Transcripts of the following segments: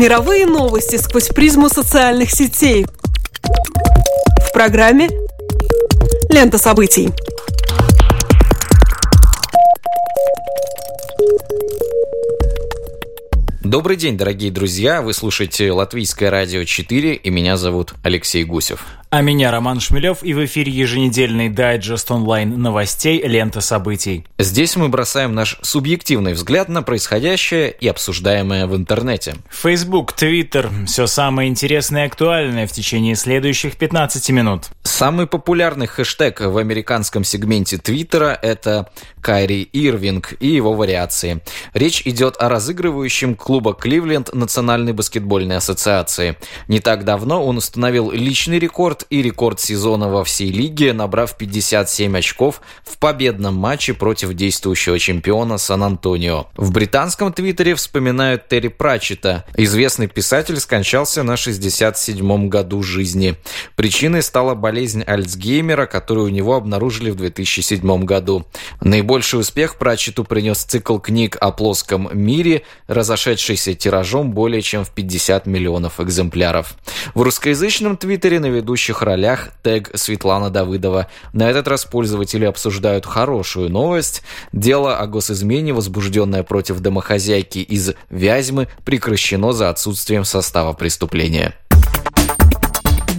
Мировые новости сквозь призму социальных сетей. В программе «Лента событий». Добрый день, дорогие друзья! Вы слушаете Латвийское радио 4, и меня зовут Алексей Гусев. А меня Роман Шмелев и в эфире еженедельный дайджест онлайн новостей «Лента событий». Здесь мы бросаем наш субъективный взгляд на происходящее и обсуждаемое в интернете. Facebook, Twitter – все самое интересное и актуальное в течение следующих 15 минут. Самый популярный хэштег в американском сегменте Твиттера – это Кайри Ирвинг и его вариации. Речь идет о разыгрывающем клуба Кливленд Национальной баскетбольной ассоциации. Не так давно он установил личный рекорд рекорд и рекорд сезона во всей лиге, набрав 57 очков в победном матче против действующего чемпиона Сан-Антонио. В британском твиттере вспоминают Терри Пратчета. Известный писатель скончался на 67-м году жизни. Причиной стала болезнь Альцгеймера, которую у него обнаружили в 2007 году. Наибольший успех Пратчету принес цикл книг о плоском мире, разошедшийся тиражом более чем в 50 миллионов экземпляров. В русскоязычном твиттере на ведущих ведущих ролях тег Светлана Давыдова. На этот раз пользователи обсуждают хорошую новость. Дело о госизмене, возбужденное против домохозяйки из Вязьмы, прекращено за отсутствием состава преступления.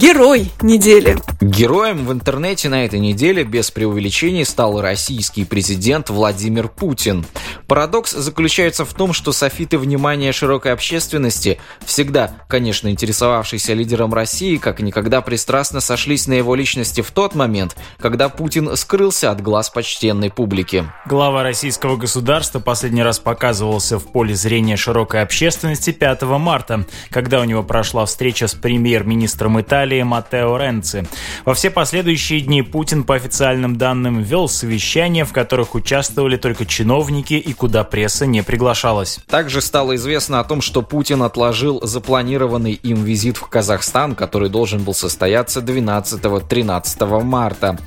Герой недели. Героем в интернете на этой неделе без преувеличений стал российский президент Владимир Путин. Парадокс заключается в том, что софиты внимания широкой общественности, всегда, конечно, интересовавшийся лидером России, как никогда пристрастно сошлись на его личности в тот момент, когда Путин скрылся от глаз почтенной публики. Глава российского государства последний раз показывался в поле зрения широкой общественности 5 марта, когда у него прошла встреча с премьер-министром Италии Италии Матео Ренци. Во все последующие дни Путин, по официальным данным, вел совещания, в которых участвовали только чиновники и куда пресса не приглашалась. Также стало известно о том, что Путин отложил запланированный им визит в Казахстан, который должен был состояться 12-13 марта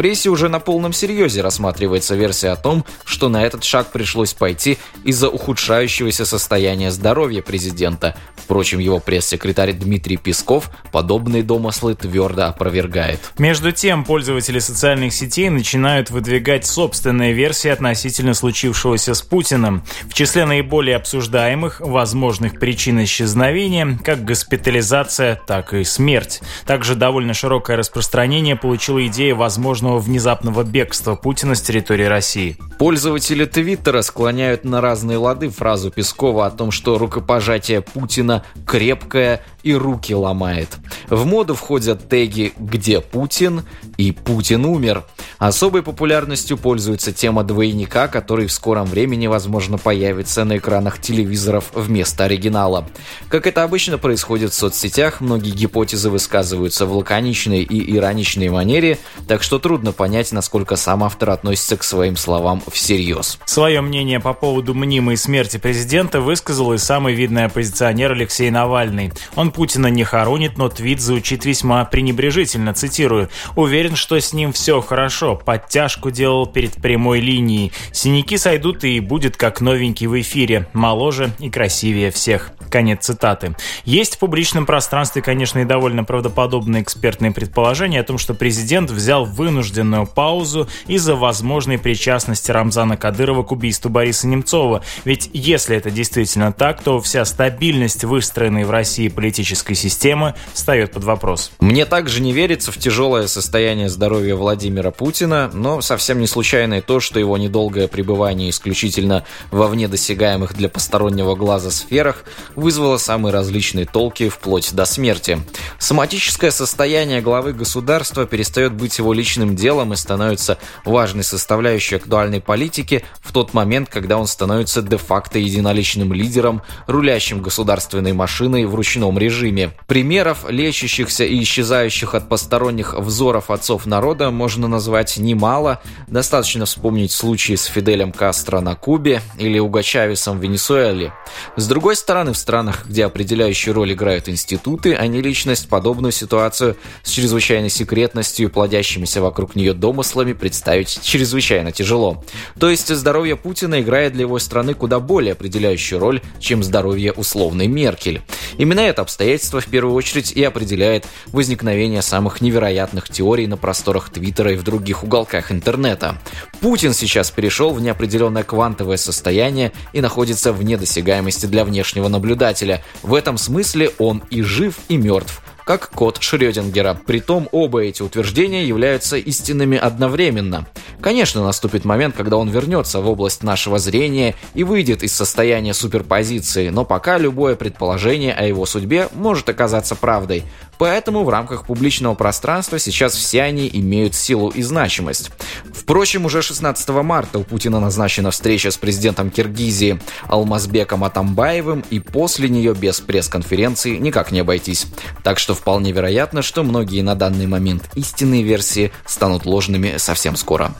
прессе уже на полном серьезе рассматривается версия о том, что на этот шаг пришлось пойти из-за ухудшающегося состояния здоровья президента. Впрочем, его пресс-секретарь Дмитрий Песков подобные домыслы твердо опровергает. Между тем, пользователи социальных сетей начинают выдвигать собственные версии относительно случившегося с Путиным. В числе наиболее обсуждаемых возможных причин исчезновения как госпитализация, так и смерть. Также довольно широкое распространение получила идея возможного внезапного бегства Путина с территории России. Пользователи Твиттера склоняют на разные лады фразу Пескова о том, что рукопожатие Путина крепкое и руки ломает. В моду входят теги «Где Путин?» и «Путин умер». Особой популярностью пользуется тема двойника, который в скором времени, возможно, появится на экранах телевизоров вместо оригинала. Как это обычно происходит в соцсетях, многие гипотезы высказываются в лаконичной и ироничной манере, так что трудно понять, насколько сам автор относится к своим словам всерьез. Свое мнение по поводу мнимой смерти президента высказал и самый видный оппозиционер Алексей Навальный. Он Путина не хоронит, но твит звучит весьма пренебрежительно, цитирую. «Уверен, что с ним все хорошо, подтяжку делал перед прямой линией. Синяки сойдут и будет как новенький в эфире, моложе и красивее всех. Конец цитаты. Есть в публичном пространстве, конечно, и довольно правдоподобные экспертные предположения о том, что президент взял вынужденную паузу из-за возможной причастности Рамзана Кадырова к убийству Бориса Немцова. Ведь если это действительно так, то вся стабильность выстроенной в России политической системы встает под вопрос. Мне также не верится в тяжелое состояние здоровья Владимира Путина, но совсем не случайно и то, что его недолгое пребывание исключительно во вне досягаемых для постороннего глаза сферах вызвало самые различные толки вплоть до смерти. Соматическое состояние главы государства перестает быть его личным делом и становится важной составляющей актуальной политики в тот момент, когда он становится де-факто единоличным лидером, рулящим государственной машиной в ручном режиме. Примеров, лечащихся и исчезающих от посторонних взоров отцов народа можно назвать немало. Достаточно вспомнить случаи с Фиделем Кастро на Кубе или Уго Чавесом в Венесуэле. С другой стороны, в странах, где определяющую роль играют институты, а не личность, подобную ситуацию с чрезвычайной секретностью и плодящимися вокруг нее домыслами представить чрезвычайно тяжело. То есть здоровье Путина играет для его страны куда более определяющую роль, чем здоровье условной Меркель. Именно это обстоятельство в первую очередь и определяет возникновение самых невероятных теорий на просторах Твиттера и в других уголках интернета. Путин сейчас перешел в неопределенное квантовое состояние и находится вне досягаемости для внешнего наблюдателя. В этом смысле он и жив, и мертв как код Шрёдингера. Притом оба эти утверждения являются истинными одновременно. Конечно, наступит момент, когда он вернется в область нашего зрения и выйдет из состояния суперпозиции, но пока любое предположение о его судьбе может оказаться правдой. Поэтому в рамках публичного пространства сейчас все они имеют силу и значимость. Впрочем, уже 16 марта у Путина назначена встреча с президентом Киргизии Алмазбеком Атамбаевым, и после нее без пресс-конференции никак не обойтись. Так что вполне вероятно, что многие на данный момент истинные версии станут ложными совсем скоро.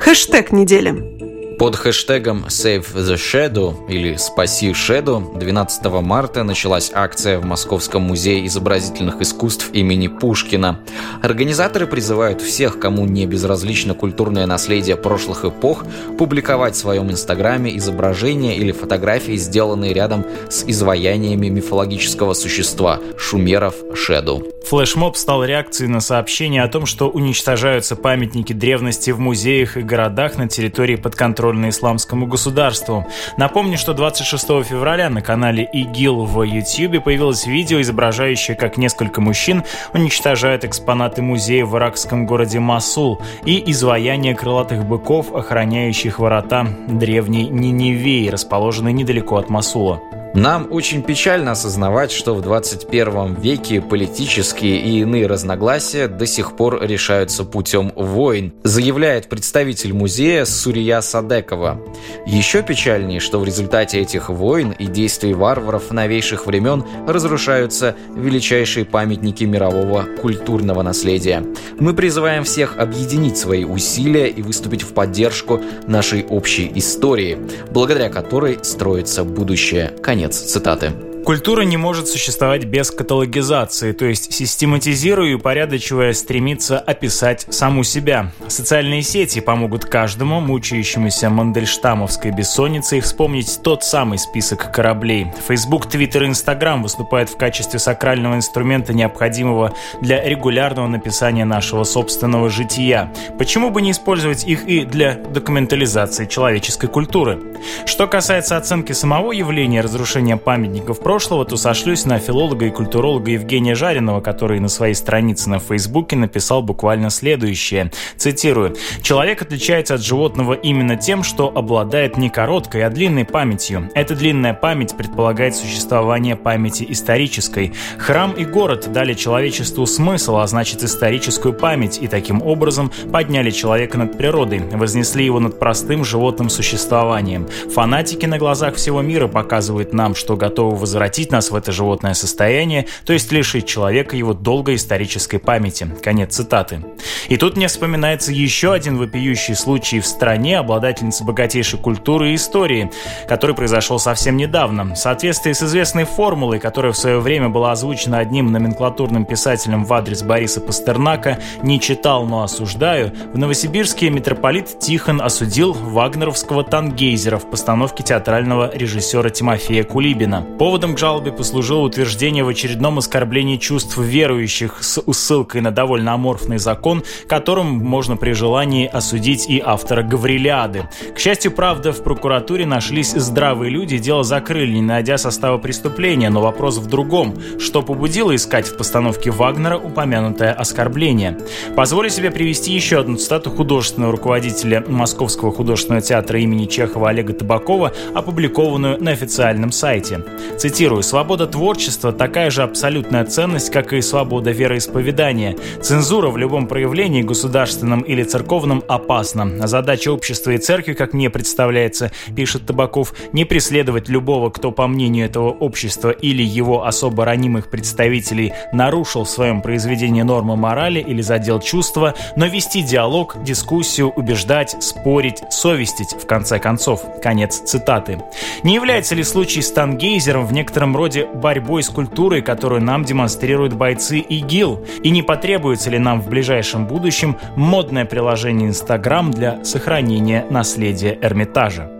Хэштег недели. Под хэштегом Save the Shadow или Спаси Shadow 12 марта началась акция в Московском музее изобразительных искусств имени Пушкина. Организаторы призывают всех, кому не безразлично культурное наследие прошлых эпох, публиковать в своем инстаграме изображения или фотографии, сделанные рядом с изваяниями мифологического существа шумеров Шеду. Флешмоб стал реакцией на сообщение о том, что уничтожаются памятники древности в музеях и городах на территории подконтрольной подконтрольно исламскому государству. Напомню, что 26 февраля на канале ИГИЛ в YouTube появилось видео, изображающее, как несколько мужчин уничтожают экспонаты музея в иракском городе Масул и изваяние крылатых быков, охраняющих ворота древней Ниневии, расположенной недалеко от Масула. Нам очень печально осознавать, что в 21 веке политические и иные разногласия до сих пор решаются путем войн, заявляет представитель музея Сурия Садекова. Еще печальнее, что в результате этих войн и действий варваров новейших времен разрушаются величайшие памятники мирового культурного наследия. Мы призываем всех объединить свои усилия и выступить в поддержку нашей общей истории, благодаря которой строится будущее. Конец Конец цитаты. Культура не может существовать без каталогизации, то есть систематизируя и упорядочивая стремится описать саму себя. Социальные сети помогут каждому, мучающемуся мандельштамовской бессонницей, вспомнить тот самый список кораблей. Facebook, Twitter и Instagram выступают в качестве сакрального инструмента, необходимого для регулярного написания нашего собственного жития. Почему бы не использовать их и для документализации человеческой культуры? Что касается оценки самого явления разрушения памятников прошлого, прошлого, то сошлюсь на филолога и культуролога Евгения Жаринова, который на своей странице на Фейсбуке написал буквально следующее. Цитирую. «Человек отличается от животного именно тем, что обладает не короткой, а длинной памятью. Эта длинная память предполагает существование памяти исторической. Храм и город дали человечеству смысл, а значит историческую память, и таким образом подняли человека над природой, вознесли его над простым животным существованием. Фанатики на глазах всего мира показывают нам, что готовы возвратить возвратить нас в это животное состояние, то есть лишить человека его долгой исторической памяти. Конец цитаты. И тут мне вспоминается еще один вопиющий случай в стране, обладательницы богатейшей культуры и истории, который произошел совсем недавно. В соответствии с известной формулой, которая в свое время была озвучена одним номенклатурным писателем в адрес Бориса Пастернака «Не читал, но осуждаю», в Новосибирске митрополит Тихон осудил вагнеровского тангейзера в постановке театрального режиссера Тимофея Кулибина. Поводом к жалобе послужило утверждение в очередном оскорблении чувств верующих с ссылкой на довольно аморфный закон, которым можно при желании осудить и автора Гаврилиады. К счастью, правда, в прокуратуре нашлись здравые люди, дело закрыли, не найдя состава преступления, но вопрос в другом. Что побудило искать в постановке Вагнера упомянутое оскорбление? Позволю себе привести еще одну цитату художественного руководителя Московского художественного театра имени Чехова Олега Табакова, опубликованную на официальном сайте. Цитирую Цитирую, «Свобода творчества – такая же абсолютная ценность, как и свобода вероисповедания. Цензура в любом проявлении, государственном или церковном, опасна. Задача общества и церкви, как мне представляется, пишет Табаков, не преследовать любого, кто, по мнению этого общества или его особо ранимых представителей, нарушил в своем произведении нормы морали или задел чувства, но вести диалог, дискуссию, убеждать, спорить, совестить, в конце концов». Конец цитаты. Не является ли случай с Тангейзером в некотором некотором роде борьбой с культурой, которую нам демонстрируют бойцы ИГИЛ? И не потребуется ли нам в ближайшем будущем модное приложение Инстаграм для сохранения наследия Эрмитажа?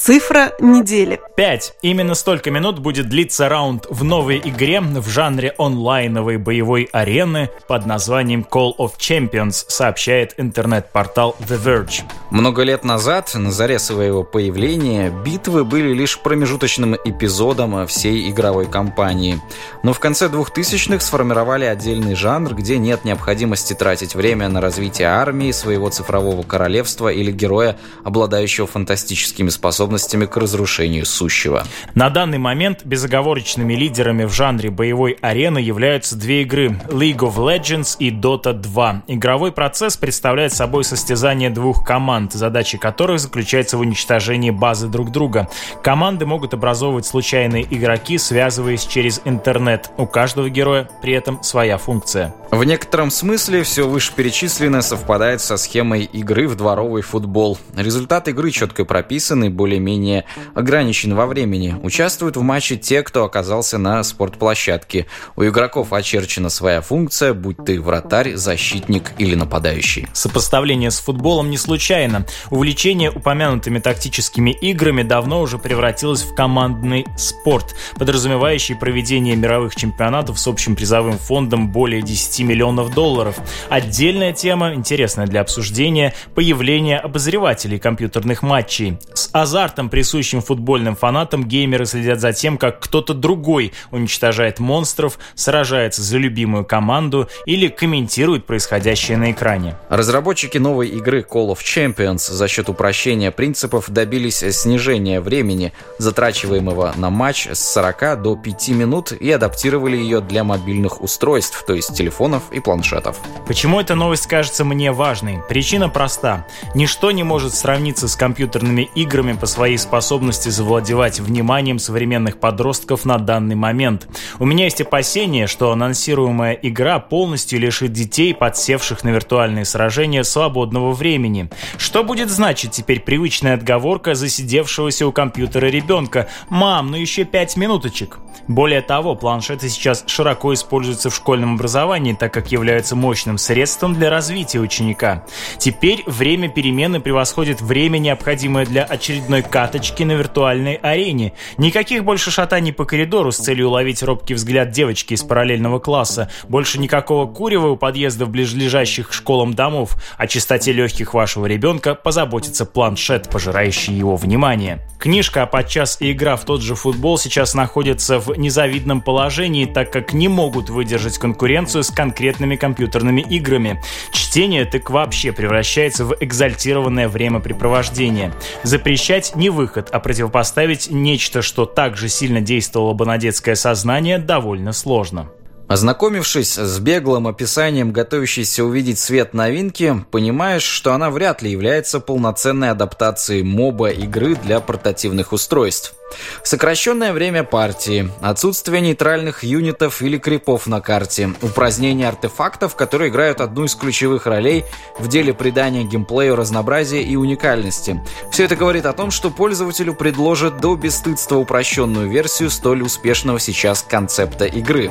Цифра недели. Пять. Именно столько минут будет длиться раунд в новой игре в жанре онлайновой боевой арены под названием Call of Champions, сообщает интернет-портал The Verge. Много лет назад, на заре своего появления, битвы были лишь промежуточным эпизодом всей игровой кампании. Но в конце 2000-х сформировали отдельный жанр, где нет необходимости тратить время на развитие армии, своего цифрового королевства или героя, обладающего фантастическими способностями способностями к разрушению сущего. На данный момент безоговорочными лидерами в жанре боевой арены являются две игры League of Legends и Dota 2. Игровой процесс представляет собой состязание двух команд, задача которых заключается в уничтожении базы друг друга. Команды могут образовывать случайные игроки, связываясь через интернет. У каждого героя при этом своя функция. В некотором смысле все вышеперечисленное совпадает со схемой игры в дворовый футбол. Результат игры четко прописаны, более более-менее ограничен во времени. Участвуют в матче те, кто оказался на спортплощадке. У игроков очерчена своя функция, будь ты вратарь, защитник или нападающий. Сопоставление с футболом не случайно. Увлечение упомянутыми тактическими играми давно уже превратилось в командный спорт, подразумевающий проведение мировых чемпионатов с общим призовым фондом более 10 миллионов долларов. Отдельная тема, интересная для обсуждения, появление обозревателей компьютерных матчей. С азартом азартом, присущим футбольным фанатам, геймеры следят за тем, как кто-то другой уничтожает монстров, сражается за любимую команду или комментирует происходящее на экране. Разработчики новой игры Call of Champions за счет упрощения принципов добились снижения времени, затрачиваемого на матч с 40 до 5 минут и адаптировали ее для мобильных устройств, то есть телефонов и планшетов. Почему эта новость кажется мне важной? Причина проста. Ничто не может сравниться с компьютерными играми по своей способности завладевать вниманием современных подростков на данный момент. У меня есть опасение, что анонсируемая игра полностью лишит детей, подсевших на виртуальные сражения, свободного времени. Что будет значить теперь привычная отговорка засидевшегося у компьютера ребенка? «Мам, ну еще пять минуточек». Более того, планшеты сейчас широко используются в школьном образовании, так как являются мощным средством для развития ученика. Теперь время перемены превосходит время, необходимое для очередной каточки на виртуальной арене. Никаких больше шатаний по коридору с целью уловить робкий взгляд девочки из параллельного класса. Больше никакого курева у подъезда в ближайших школам домов. О чистоте легких вашего ребенка позаботится планшет, пожирающий его внимание. Книжка, а подчас и игра в тот же футбол сейчас находятся в незавидном положении, так как не могут выдержать конкуренцию с конкретными компьютерными играми. Чтение так вообще превращается в экзальтированное времяпрепровождение. Запрещать не выход, а противопоставить нечто, что также сильно действовало бы на детское сознание, довольно сложно. Ознакомившись с беглым описанием готовящейся увидеть свет новинки, понимаешь, что она вряд ли является полноценной адаптацией моба игры для портативных устройств. Сокращенное время партии, отсутствие нейтральных юнитов или крипов на карте, упразднение артефактов, которые играют одну из ключевых ролей в деле придания геймплею разнообразия и уникальности. Все это говорит о том, что пользователю предложат до бесстыдства упрощенную версию столь успешного сейчас концепта игры.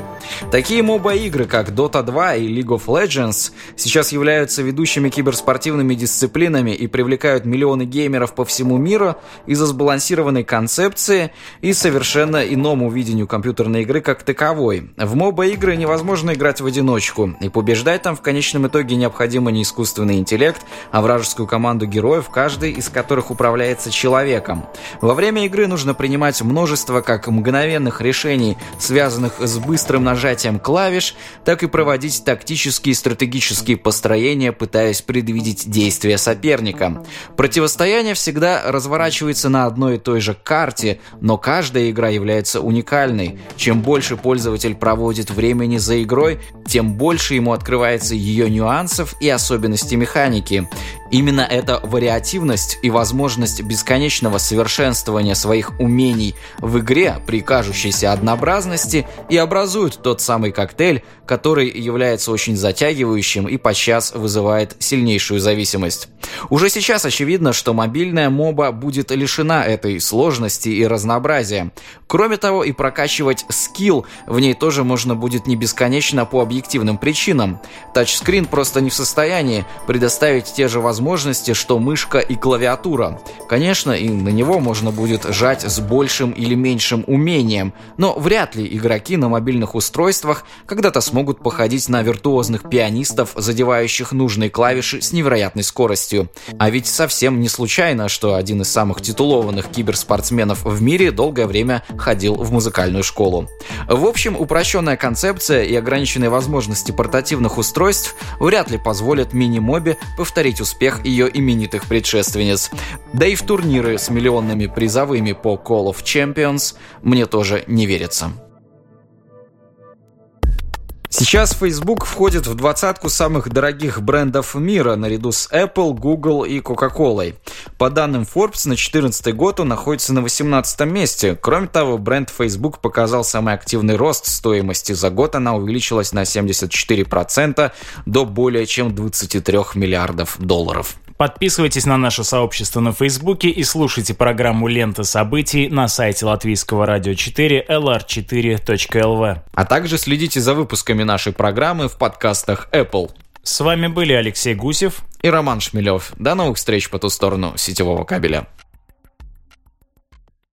Такие моба-игры, как Dota 2 и League of Legends, сейчас являются ведущими киберспортивными дисциплинами и привлекают миллионы геймеров по всему миру из-за сбалансированной концепции концепции и совершенно иному видению компьютерной игры как таковой. В моба-игры невозможно играть в одиночку, и побеждать там в конечном итоге необходимо не искусственный интеллект, а вражескую команду героев, каждый из которых управляется человеком. Во время игры нужно принимать множество как мгновенных решений, связанных с быстрым нажатием клавиш, так и проводить тактические и стратегические построения, пытаясь предвидеть действия соперника. Противостояние всегда разворачивается на одной и той же карте, но каждая игра является уникальной. Чем больше пользователь проводит времени за игрой, тем больше ему открывается ее нюансов и особенностей механики. Именно эта вариативность и возможность бесконечного совершенствования своих умений в игре при кажущейся однообразности и образуют тот самый коктейль, который является очень затягивающим и подчас вызывает сильнейшую зависимость. Уже сейчас очевидно, что мобильная моба будет лишена этой сложности и разнообразия. Кроме того, и прокачивать скилл в ней тоже можно будет не бесконечно по объективным причинам. Тачскрин просто не в состоянии предоставить те же возможности, что мышка и клавиатура. Конечно, и на него можно будет жать с большим или меньшим умением, но вряд ли игроки на мобильных устройствах когда-то смогут походить на виртуозных пианистов, задевающих нужные клавиши с невероятной скоростью. А ведь совсем не случайно, что один из самых титулованных киберспортсменов в мире долгое время ходил в музыкальную школу. В общем, упрощенная концепция и ограниченные возможности портативных устройств вряд ли позволят мини-мобе повторить успех ее именитых предшественниц. Да и в турниры с миллионными призовыми по Call of Champions мне тоже не верится. Сейчас Facebook входит в двадцатку самых дорогих брендов мира наряду с Apple, Google и Coca-Cola. По данным Forbes, на 2014 год он находится на 18 месте. Кроме того, бренд Facebook показал самый активный рост стоимости. За год она увеличилась на 74% до более чем 23 миллиардов долларов. Подписывайтесь на наше сообщество на Фейсбуке и слушайте программу «Лента событий» на сайте латвийского радио 4 lr4.lv. А также следите за выпусками нашей программы в подкастах Apple. С вами были Алексей Гусев и Роман Шмелев. До новых встреч по ту сторону сетевого кабеля.